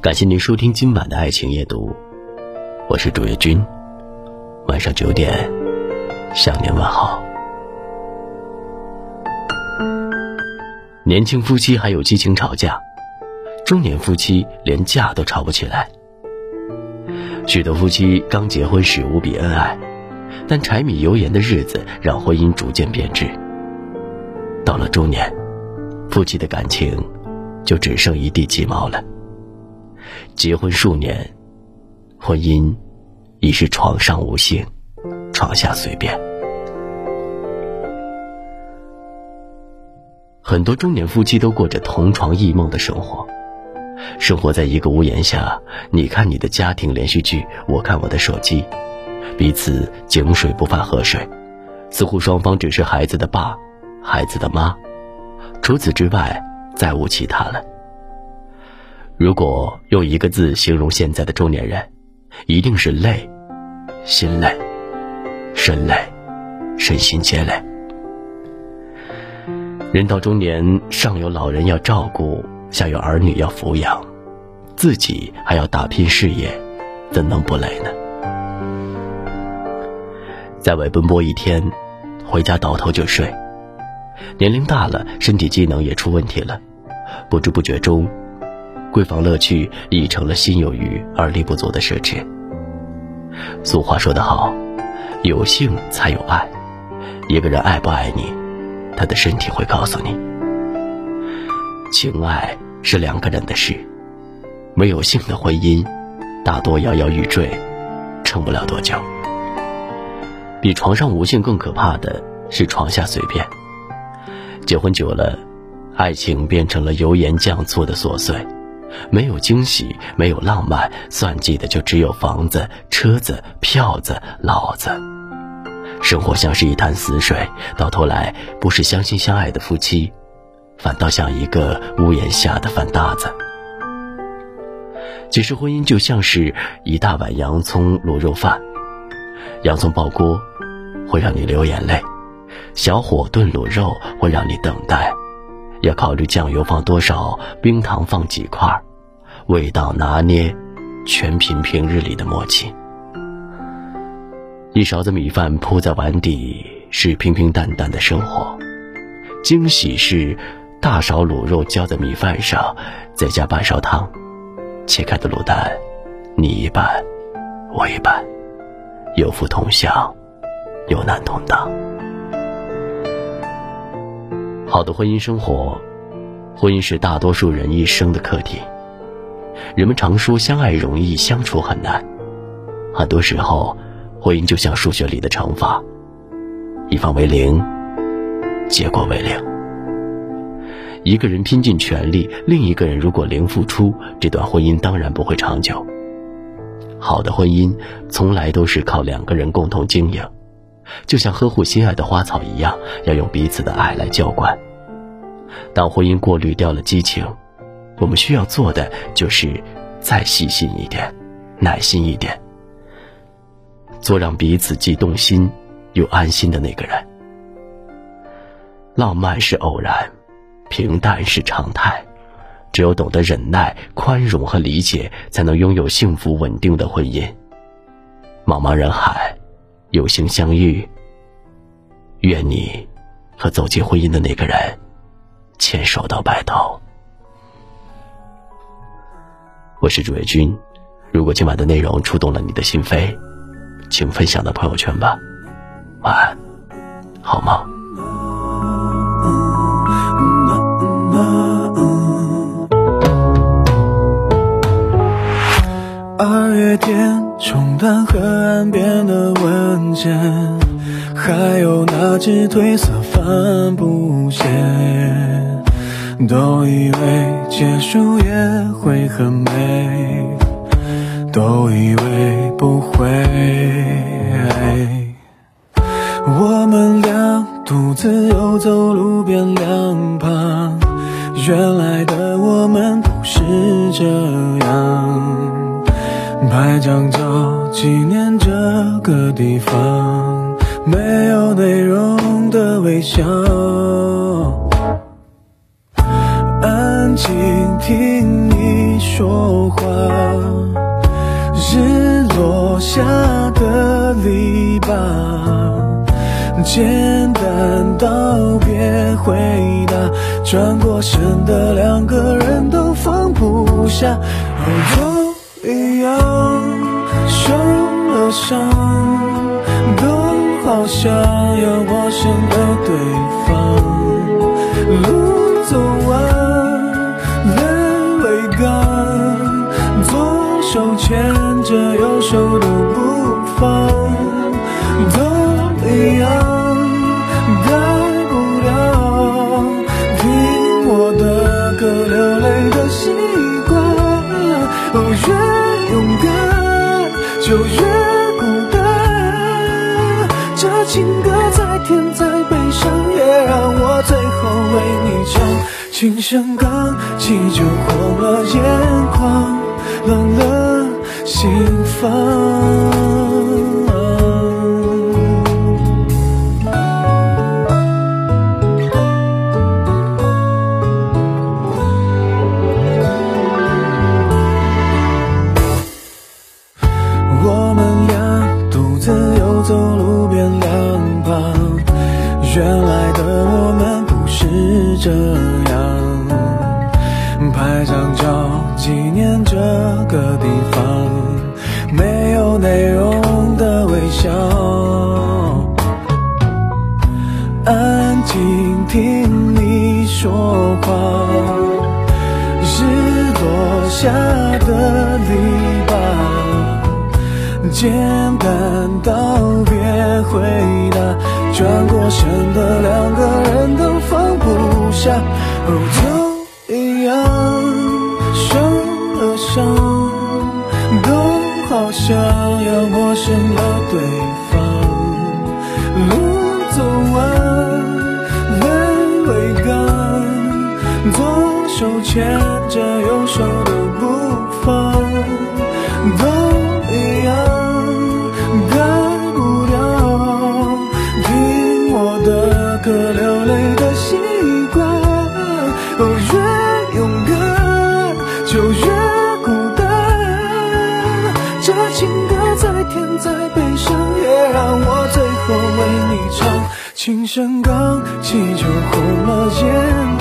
感谢您收听今晚的爱情夜读，我是主页君。晚上九点，向您问好。年轻夫妻还有激情吵架，中年夫妻连架都吵不起来。许多夫妻刚结婚时无比恩爱，但柴米油盐的日子让婚姻逐渐变质。到了中年，夫妻的感情就只剩一地鸡毛了。结婚数年，婚姻已是床上无性，床下随便。很多中年夫妻都过着同床异梦的生活，生活在一个屋檐下，你看你的家庭连续剧，我看我的手机，彼此井水不犯河水，似乎双方只是孩子的爸，孩子的妈，除此之外再无其他了。如果用一个字形容现在的中年人，一定是累，心累，身累，身心皆累。人到中年，上有老人要照顾，下有儿女要抚养，自己还要打拼事业，怎能不累呢？在外奔波一天，回家倒头就睡，年龄大了，身体机能也出问题了，不知不觉中。闺房乐趣已成了心有余而力不足的奢侈。俗话说得好，有性才有爱。一个人爱不爱你，他的身体会告诉你。情爱是两个人的事，没有性的婚姻，大多摇摇欲坠，撑不了多久。比床上无性更可怕的是床下随便。结婚久了，爱情变成了油盐酱醋的琐碎。没有惊喜，没有浪漫，算计的就只有房子、车子、票子、老子。生活像是一潭死水，到头来不是相亲相爱的夫妻，反倒像一个屋檐下的饭搭子。其实婚姻就像是一大碗洋葱卤肉饭，洋葱爆锅会让你流眼泪，小火炖卤肉会让你等待。要考虑酱油放多少，冰糖放几块，味道拿捏，全凭平日里的默契。一勺子米饭铺在碗底，是平平淡淡的生活；惊喜是大勺卤肉浇在米饭上，再加半勺汤，切开的卤蛋，你一半，我一半，有福同享，有难同当。好的婚姻生活，婚姻是大多数人一生的课题。人们常说相爱容易相处很难，很多时候，婚姻就像数学里的乘法，一方为零，结果为零。一个人拼尽全力，另一个人如果零付出，这段婚姻当然不会长久。好的婚姻从来都是靠两个人共同经营。就像呵护心爱的花草一样，要用彼此的爱来浇灌。当婚姻过滤掉了激情，我们需要做的就是再细心一点，耐心一点，做让彼此既动心又安心的那个人。浪漫是偶然，平淡是常态。只有懂得忍耐、宽容和理解，才能拥有幸福稳定的婚姻。茫茫人海。有幸相遇，愿你和走进婚姻的那个人牵手到白头。我是主页君，如果今晚的内容触动了你的心扉，请分享到朋友圈吧。晚安，好吗。二月天。冲淡河岸边的文件，还有那只褪色帆布鞋，都以为结束也会很美，都以为不会。我们俩独自游走路边两旁，原来的我们不是这样。拍张照纪念这个地方，没有内容的微笑，安静听你说。话，日落下的篱笆，简单道别回答，转过身的两个人都放不下，都想要我这情歌再甜再悲伤，也让我最后为你唱。琴声刚起就红了眼眶，冷了心房。日落下的篱笆，简单道别回答，转过身的两个人都放不下。哦，就一样受了伤，都好像要陌生了对方。牵着右手的步伐，都一样，改不了听我的歌流泪的习惯。哦，越勇敢就越孤单，这情歌再甜再悲伤，也让我最后为你唱。琴声刚起就红了眼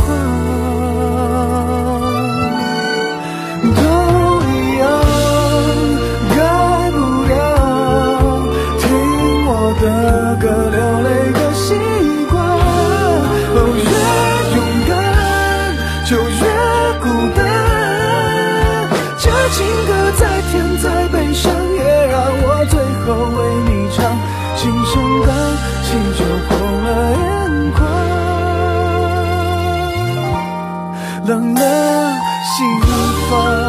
琴声刚起就红了眼眶，冷了心房。